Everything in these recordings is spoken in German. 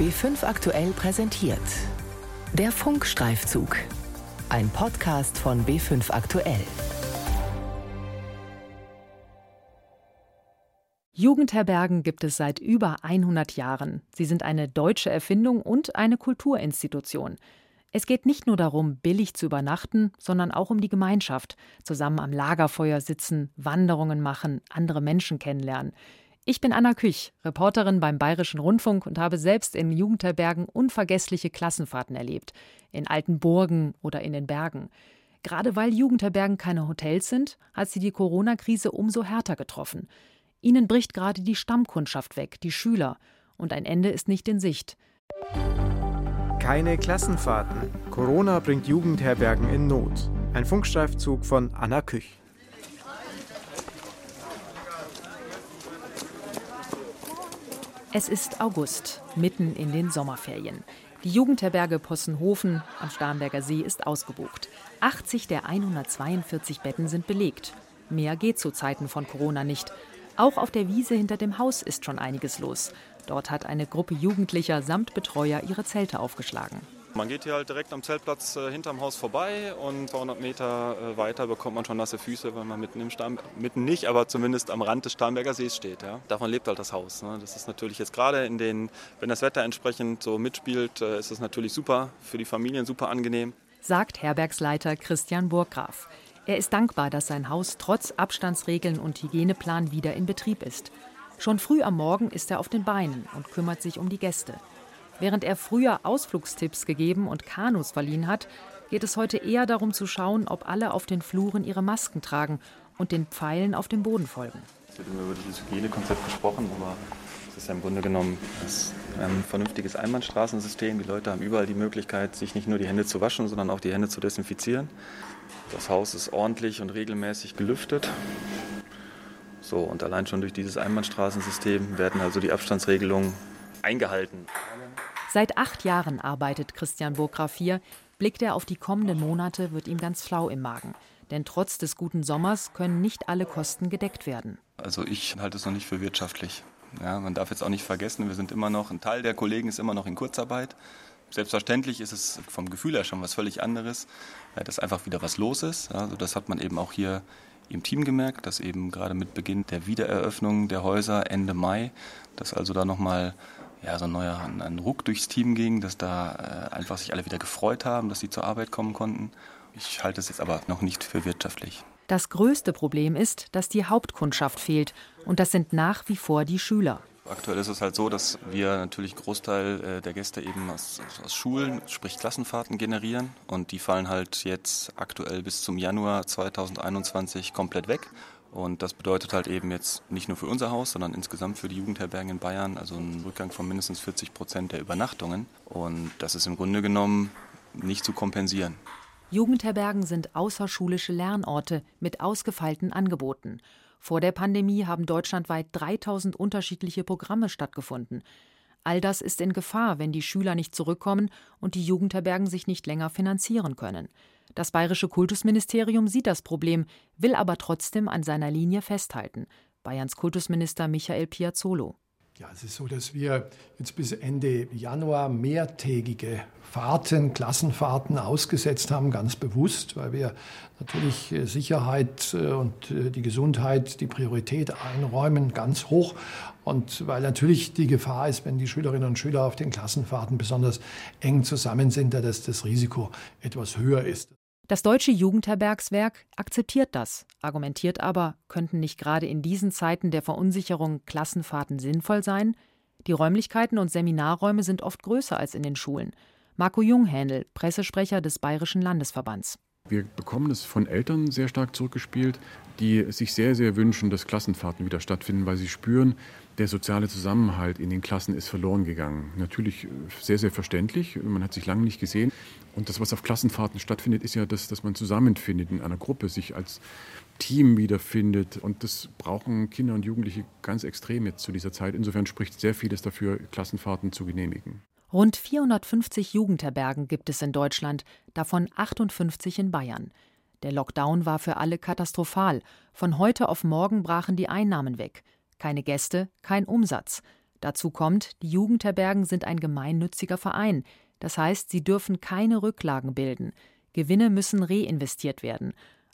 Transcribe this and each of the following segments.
B5 aktuell präsentiert. Der Funkstreifzug. Ein Podcast von B5 aktuell. Jugendherbergen gibt es seit über 100 Jahren. Sie sind eine deutsche Erfindung und eine Kulturinstitution. Es geht nicht nur darum, billig zu übernachten, sondern auch um die Gemeinschaft. Zusammen am Lagerfeuer sitzen, Wanderungen machen, andere Menschen kennenlernen. Ich bin Anna Küch, Reporterin beim Bayerischen Rundfunk und habe selbst in Jugendherbergen unvergessliche Klassenfahrten erlebt. In alten Burgen oder in den Bergen. Gerade weil Jugendherbergen keine Hotels sind, hat sie die Corona-Krise umso härter getroffen. Ihnen bricht gerade die Stammkundschaft weg, die Schüler. Und ein Ende ist nicht in Sicht. Keine Klassenfahrten. Corona bringt Jugendherbergen in Not. Ein Funkstreifzug von Anna Küch. Es ist August, mitten in den Sommerferien. Die Jugendherberge Possenhofen am Starnberger See ist ausgebucht. 80 der 142 Betten sind belegt. Mehr geht zu Zeiten von Corona nicht. Auch auf der Wiese hinter dem Haus ist schon einiges los. Dort hat eine Gruppe Jugendlicher samt Betreuer ihre Zelte aufgeschlagen. Man geht hier halt direkt am Zeltplatz äh, hinterm Haus vorbei und 200 Meter äh, weiter bekommt man schon nasse Füße, weil man mitten im Starn, mitten nicht, aber zumindest am Rand des Starnberger Sees steht. Ja. Davon lebt halt das Haus. Ne. Das ist natürlich jetzt gerade in den, wenn das Wetter entsprechend so mitspielt, äh, ist es natürlich super für die Familien, super angenehm. Sagt Herbergsleiter Christian Burggraf. Er ist dankbar, dass sein Haus trotz Abstandsregeln und Hygieneplan wieder in Betrieb ist. Schon früh am Morgen ist er auf den Beinen und kümmert sich um die Gäste. Während er früher Ausflugstipps gegeben und Kanus verliehen hat, geht es heute eher darum zu schauen, ob alle auf den Fluren ihre Masken tragen und den Pfeilen auf dem Boden folgen. Es wird immer über dieses Hygienekonzept gesprochen, aber es ist ja im Grunde genommen ein vernünftiges Einbahnstraßensystem. Die Leute haben überall die Möglichkeit, sich nicht nur die Hände zu waschen, sondern auch die Hände zu desinfizieren. Das Haus ist ordentlich und regelmäßig gelüftet. So, und allein schon durch dieses Einbahnstraßensystem werden also die Abstandsregelungen eingehalten. Seit acht Jahren arbeitet Christian Burgraf hier. Blickt er auf die kommenden Monate, wird ihm ganz flau im Magen. Denn trotz des guten Sommers können nicht alle Kosten gedeckt werden. Also ich halte es noch nicht für wirtschaftlich. Ja, man darf jetzt auch nicht vergessen, wir sind immer noch, ein Teil der Kollegen ist immer noch in Kurzarbeit. Selbstverständlich ist es vom Gefühl her schon was völlig anderes, dass einfach wieder was los ist. Also das hat man eben auch hier im Team gemerkt, dass eben gerade mit Beginn der Wiedereröffnung der Häuser Ende Mai, dass also da nochmal ja, so ein neuer ein Ruck durchs Team ging, dass da äh, einfach sich alle wieder gefreut haben, dass sie zur Arbeit kommen konnten. Ich halte es jetzt aber noch nicht für wirtschaftlich. Das größte Problem ist, dass die Hauptkundschaft fehlt. Und das sind nach wie vor die Schüler. Aktuell ist es halt so, dass wir natürlich einen Großteil äh, der Gäste eben aus, aus, Schulen, sprich Klassenfahrten generieren. Und die fallen halt jetzt aktuell bis zum Januar 2021 komplett weg. Und das bedeutet halt eben jetzt nicht nur für unser Haus, sondern insgesamt für die Jugendherbergen in Bayern, also einen Rückgang von mindestens 40 Prozent der Übernachtungen. Und das ist im Grunde genommen nicht zu kompensieren. Jugendherbergen sind außerschulische Lernorte mit ausgefeilten Angeboten. Vor der Pandemie haben deutschlandweit 3000 unterschiedliche Programme stattgefunden. All das ist in Gefahr, wenn die Schüler nicht zurückkommen und die Jugendherbergen sich nicht länger finanzieren können. Das bayerische Kultusministerium sieht das Problem, will aber trotzdem an seiner Linie festhalten. Bayerns Kultusminister Michael Piazzolo. Ja, es ist so, dass wir jetzt bis Ende Januar mehrtägige Fahrten, Klassenfahrten ausgesetzt haben, ganz bewusst, weil wir natürlich äh, Sicherheit äh, und äh, die Gesundheit die Priorität einräumen, ganz hoch. Und weil natürlich die Gefahr ist, wenn die Schülerinnen und Schüler auf den Klassenfahrten besonders eng zusammen sind, dass das Risiko etwas höher ist. Das Deutsche Jugendherbergswerk akzeptiert das, argumentiert aber, könnten nicht gerade in diesen Zeiten der Verunsicherung Klassenfahrten sinnvoll sein? Die Räumlichkeiten und Seminarräume sind oft größer als in den Schulen. Marco Junghändel, Pressesprecher des Bayerischen Landesverbands. Wir bekommen es von Eltern sehr stark zurückgespielt, die sich sehr, sehr wünschen, dass Klassenfahrten wieder stattfinden, weil sie spüren, der soziale Zusammenhalt in den Klassen ist verloren gegangen. Natürlich sehr, sehr verständlich. Man hat sich lange nicht gesehen. Und das, was auf Klassenfahrten stattfindet, ist ja, das, dass man zusammenfindet in einer Gruppe, sich als Team wiederfindet. Und das brauchen Kinder und Jugendliche ganz extrem jetzt zu dieser Zeit. Insofern spricht sehr vieles dafür, Klassenfahrten zu genehmigen. Rund 450 Jugendherbergen gibt es in Deutschland, davon 58 in Bayern. Der Lockdown war für alle katastrophal. Von heute auf morgen brachen die Einnahmen weg. Keine Gäste, kein Umsatz. Dazu kommt, die Jugendherbergen sind ein gemeinnütziger Verein. Das heißt, sie dürfen keine Rücklagen bilden. Gewinne müssen reinvestiert werden.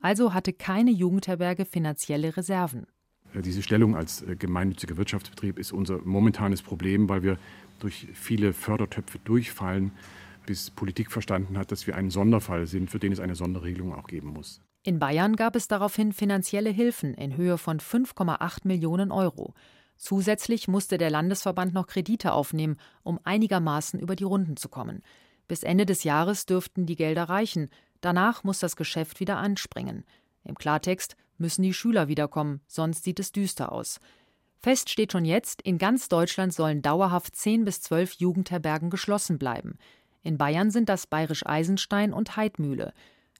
Also hatte keine Jugendherberge finanzielle Reserven. Diese Stellung als äh, gemeinnütziger Wirtschaftsbetrieb ist unser momentanes Problem, weil wir durch viele Fördertöpfe durchfallen, bis Politik verstanden hat, dass wir ein Sonderfall sind, für den es eine Sonderregelung auch geben muss. In Bayern gab es daraufhin finanzielle Hilfen in Höhe von 5,8 Millionen Euro. Zusätzlich musste der Landesverband noch Kredite aufnehmen, um einigermaßen über die Runden zu kommen. Bis Ende des Jahres dürften die Gelder reichen. Danach muss das Geschäft wieder anspringen. Im Klartext müssen die Schüler wiederkommen, sonst sieht es düster aus. Fest steht schon jetzt, in ganz Deutschland sollen dauerhaft zehn bis zwölf Jugendherbergen geschlossen bleiben. In Bayern sind das Bayerisch Eisenstein und Heidmühle.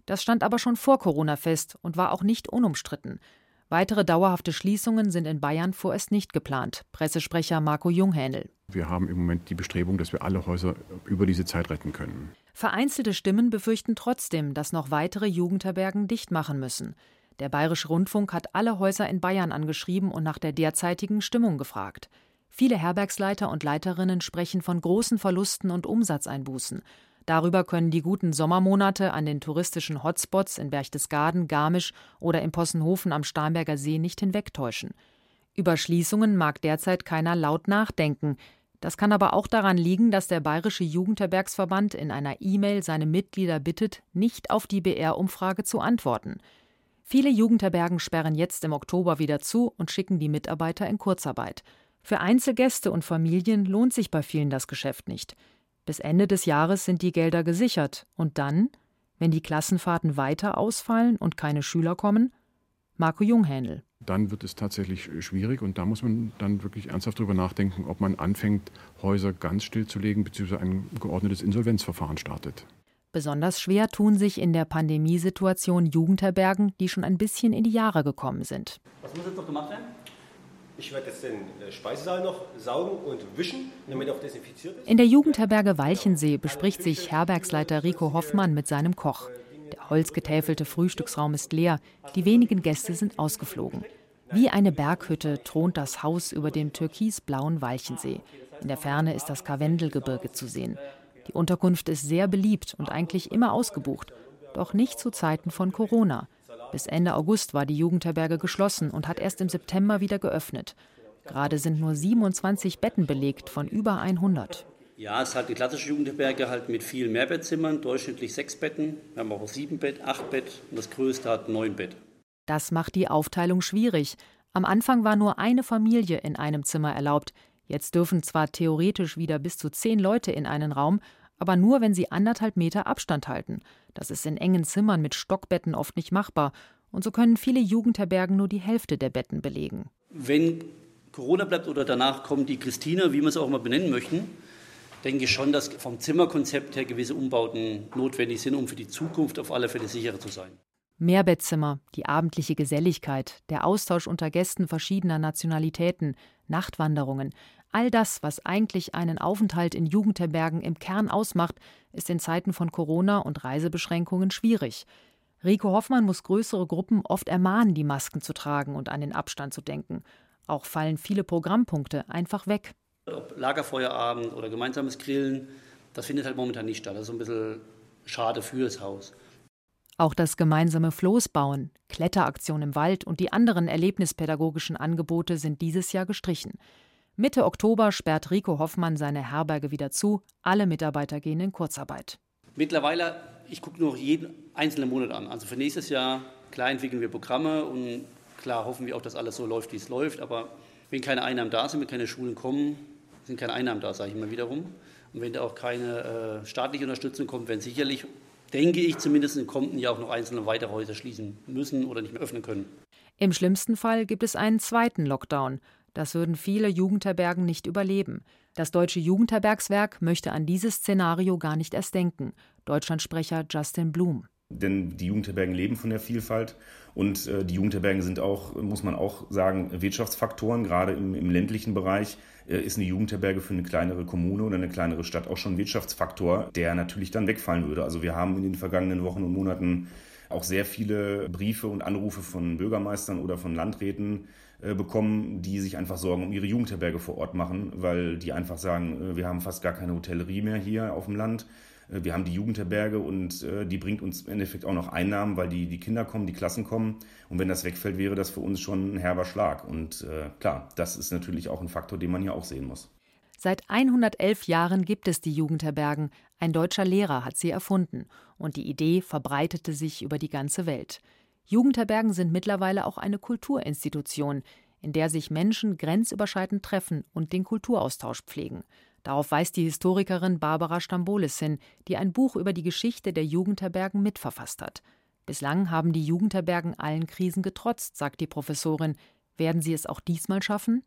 Das stand aber schon vor Corona fest und war auch nicht unumstritten. Weitere dauerhafte Schließungen sind in Bayern vorerst nicht geplant. Pressesprecher Marco Junghähnel. Wir haben im Moment die Bestrebung, dass wir alle Häuser über diese Zeit retten können. Vereinzelte Stimmen befürchten trotzdem, dass noch weitere Jugendherbergen dicht machen müssen. Der Bayerische Rundfunk hat alle Häuser in Bayern angeschrieben und nach der derzeitigen Stimmung gefragt. Viele Herbergsleiter und Leiterinnen sprechen von großen Verlusten und Umsatzeinbußen. Darüber können die guten Sommermonate an den touristischen Hotspots in Berchtesgaden, Garmisch oder im Possenhofen am Starnberger See nicht hinwegtäuschen. Über Schließungen mag derzeit keiner laut nachdenken. Das kann aber auch daran liegen, dass der Bayerische Jugendherbergsverband in einer E-Mail seine Mitglieder bittet, nicht auf die BR-Umfrage zu antworten. Viele Jugendherbergen sperren jetzt im Oktober wieder zu und schicken die Mitarbeiter in Kurzarbeit. Für Einzelgäste und Familien lohnt sich bei vielen das Geschäft nicht. Bis Ende des Jahres sind die Gelder gesichert. Und dann, wenn die Klassenfahrten weiter ausfallen und keine Schüler kommen? Marco Junghändel. Dann wird es tatsächlich schwierig und da muss man dann wirklich ernsthaft darüber nachdenken, ob man anfängt, Häuser ganz stillzulegen bzw. ein geordnetes Insolvenzverfahren startet. Besonders schwer tun sich in der Pandemiesituation Jugendherbergen, die schon ein bisschen in die Jahre gekommen sind. Was muss jetzt noch gemacht werden? Ich werde jetzt den äh, Speisesaal noch saugen und wischen, damit er auch desinfiziert ist. In der Jugendherberge Walchensee bespricht sich Herbergsleiter Rico Hoffmann mit seinem Koch. Der holzgetäfelte Frühstücksraum ist leer, die wenigen Gäste sind ausgeflogen. Wie eine Berghütte thront das Haus über dem türkisblauen Walchensee. In der Ferne ist das Karwendelgebirge zu sehen. Die Unterkunft ist sehr beliebt und eigentlich immer ausgebucht, doch nicht zu Zeiten von Corona. Bis Ende August war die Jugendherberge geschlossen und hat erst im September wieder geöffnet. Gerade sind nur 27 Betten belegt von über 100. Ja, es ist halt eine klassische Jugendherberge halt mit vielen Mehrbettzimmern, durchschnittlich sechs Betten. Wir haben auch sieben Bett, acht Bett und das größte hat neun Bett. Das macht die Aufteilung schwierig. Am Anfang war nur eine Familie in einem Zimmer erlaubt. Jetzt dürfen zwar theoretisch wieder bis zu zehn Leute in einen Raum, aber nur, wenn sie anderthalb Meter Abstand halten. Das ist in engen Zimmern mit Stockbetten oft nicht machbar. Und so können viele Jugendherbergen nur die Hälfte der Betten belegen. Wenn Corona bleibt oder danach kommen die Christiner, wie wir es auch immer benennen möchten, denke ich schon, dass vom Zimmerkonzept her gewisse Umbauten notwendig sind, um für die Zukunft auf alle Fälle sicherer zu sein. Mehrbettzimmer, die abendliche Geselligkeit, der Austausch unter Gästen verschiedener Nationalitäten, Nachtwanderungen, All das, was eigentlich einen Aufenthalt in Jugendherbergen im Kern ausmacht, ist in Zeiten von Corona und Reisebeschränkungen schwierig. Rico Hoffmann muss größere Gruppen oft ermahnen, die Masken zu tragen und an den Abstand zu denken. Auch fallen viele Programmpunkte einfach weg. Ob Lagerfeuerabend oder gemeinsames Grillen, das findet halt momentan nicht statt. Das ist ein bisschen schade für das Haus. Auch das gemeinsame Floßbauen, Kletteraktion im Wald und die anderen erlebnispädagogischen Angebote sind dieses Jahr gestrichen. Mitte Oktober sperrt Rico Hoffmann seine Herberge wieder zu. Alle Mitarbeiter gehen in Kurzarbeit. Mittlerweile, ich gucke nur jeden einzelnen Monat an. Also für nächstes Jahr, klar entwickeln wir Programme und klar hoffen wir auch, dass alles so läuft, wie es läuft. Aber wenn keine Einnahmen da sind, wenn keine Schulen kommen, sind keine Einnahmen da, sage ich mal wiederum. Und wenn da auch keine äh, staatliche Unterstützung kommt, werden sicherlich, denke ich zumindest im kommenden Jahr auch noch einzelne weitere Häuser schließen müssen oder nicht mehr öffnen können. Im schlimmsten Fall gibt es einen zweiten Lockdown. Das würden viele Jugendherbergen nicht überleben. Das Deutsche Jugendherbergswerk möchte an dieses Szenario gar nicht erst denken. Deutschlandsprecher Justin Blum. Denn die Jugendherbergen leben von der Vielfalt und äh, die Jugendherbergen sind auch, muss man auch sagen, Wirtschaftsfaktoren. Gerade im, im ländlichen Bereich äh, ist eine Jugendherberge für eine kleinere Kommune oder eine kleinere Stadt auch schon ein Wirtschaftsfaktor, der natürlich dann wegfallen würde. Also wir haben in den vergangenen Wochen und Monaten auch sehr viele Briefe und Anrufe von Bürgermeistern oder von Landräten bekommen, die sich einfach Sorgen um ihre Jugendherberge vor Ort machen, weil die einfach sagen, äh, wir haben fast gar keine Hotellerie mehr hier auf dem Land. Äh, wir haben die Jugendherberge und die bringt uns im Endeffekt auch noch Einnahmen, weil die, die Kinder kommen, die Klassen kommen. Und wenn das wegfällt, wäre das für uns schon ein herber Schlag. Und äh, klar, das ist natürlich auch ein Faktor, den man hier auch sehen muss. Seit 111 Jahren gibt es die Jugendherbergen. Ein deutscher Lehrer hat sie erfunden. Und die Idee verbreitete sich über die ganze Welt. Jugendherbergen sind mittlerweile auch eine Kulturinstitution, in der sich Menschen grenzüberschreitend treffen und den Kulturaustausch pflegen. Darauf weist die Historikerin Barbara Stambolis hin, die ein Buch über die Geschichte der Jugendherbergen mitverfasst hat. Bislang haben die Jugendherbergen allen Krisen getrotzt, sagt die Professorin. Werden sie es auch diesmal schaffen?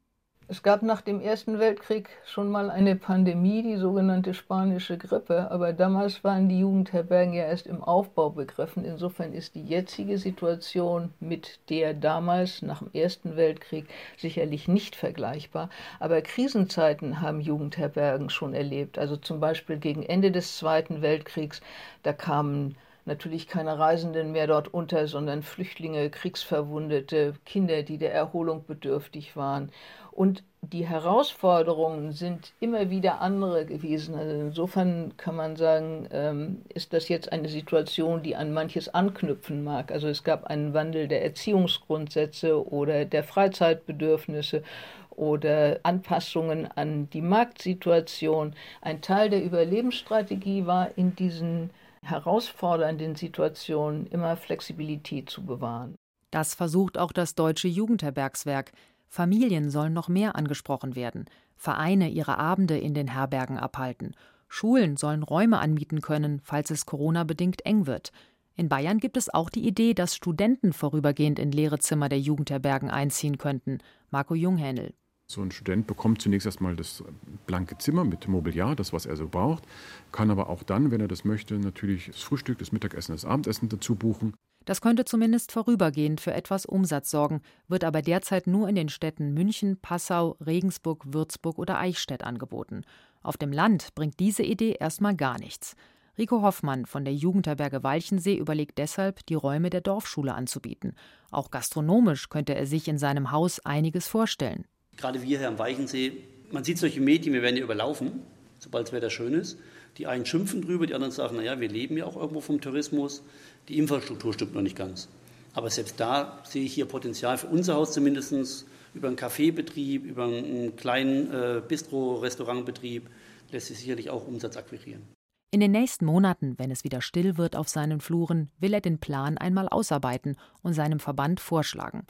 Es gab nach dem Ersten Weltkrieg schon mal eine Pandemie, die sogenannte spanische Grippe, aber damals waren die Jugendherbergen ja erst im Aufbau begriffen. Insofern ist die jetzige Situation mit der damals nach dem Ersten Weltkrieg sicherlich nicht vergleichbar. Aber Krisenzeiten haben Jugendherbergen schon erlebt. Also zum Beispiel gegen Ende des Zweiten Weltkriegs, da kamen natürlich keine Reisenden mehr dort unter, sondern Flüchtlinge, Kriegsverwundete, Kinder, die der Erholung bedürftig waren. Und die Herausforderungen sind immer wieder andere gewesen. Also insofern kann man sagen, ähm, ist das jetzt eine Situation, die an manches anknüpfen mag. Also es gab einen Wandel der Erziehungsgrundsätze oder der Freizeitbedürfnisse oder Anpassungen an die Marktsituation. Ein Teil der Überlebensstrategie war in diesen herausfordernden Situationen immer Flexibilität zu bewahren. Das versucht auch das Deutsche Jugendherbergswerk. Familien sollen noch mehr angesprochen werden, Vereine ihre Abende in den Herbergen abhalten, Schulen sollen Räume anmieten können, falls es Corona-bedingt eng wird. In Bayern gibt es auch die Idee, dass Studenten vorübergehend in leere Zimmer der Jugendherbergen einziehen könnten. Marco Junghähnel. So ein Student bekommt zunächst erstmal das blanke Zimmer mit Mobiliar, das, was er so braucht, kann aber auch dann, wenn er das möchte, natürlich das Frühstück, das Mittagessen, das Abendessen dazu buchen. Das könnte zumindest vorübergehend für etwas Umsatz sorgen, wird aber derzeit nur in den Städten München, Passau, Regensburg, Würzburg oder Eichstätt angeboten. Auf dem Land bringt diese Idee erstmal gar nichts. Rico Hoffmann von der Jugendherberge Walchensee überlegt deshalb, die Räume der Dorfschule anzubieten. Auch gastronomisch könnte er sich in seinem Haus einiges vorstellen. Gerade wir hier am Weichensee, man sieht solche Medien, wir werden ja überlaufen, sobald das Wetter schön ist. Die einen schimpfen drüber, die anderen sagen, naja, wir leben ja auch irgendwo vom Tourismus. Die Infrastruktur stimmt noch nicht ganz. Aber selbst da sehe ich hier Potenzial für unser Haus zumindest über einen Kaffeebetrieb, über einen kleinen äh, Bistro-Restaurantbetrieb lässt sich sicherlich auch Umsatz akquirieren. In den nächsten Monaten, wenn es wieder still wird auf seinen Fluren, will er den Plan einmal ausarbeiten und seinem Verband vorschlagen.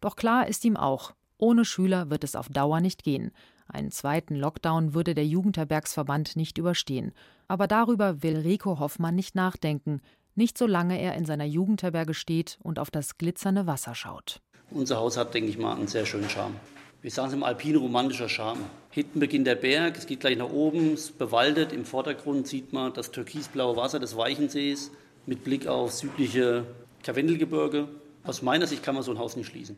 Doch klar ist ihm auch, ohne Schüler wird es auf Dauer nicht gehen. Einen zweiten Lockdown würde der Jugendherbergsverband nicht überstehen. Aber darüber will Rico Hoffmann nicht nachdenken, nicht solange er in seiner Jugendherberge steht und auf das glitzernde Wasser schaut. Unser Haus hat, denke ich mal, einen sehr schönen Charme. Wir sagen es im Alpine romantischer Charme. Hinten beginnt der Berg, es geht gleich nach oben, es ist bewaldet. Im Vordergrund sieht man das türkisblaue Wasser des Weichensees mit Blick auf südliche Karwendelgebirge. Aus meiner Sicht kann man so ein Haus nicht schließen.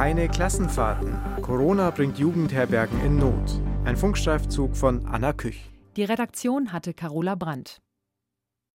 Keine Klassenfahrten. Corona bringt Jugendherbergen in Not. Ein Funkstreifzug von Anna Küch. Die Redaktion hatte Carola Brandt.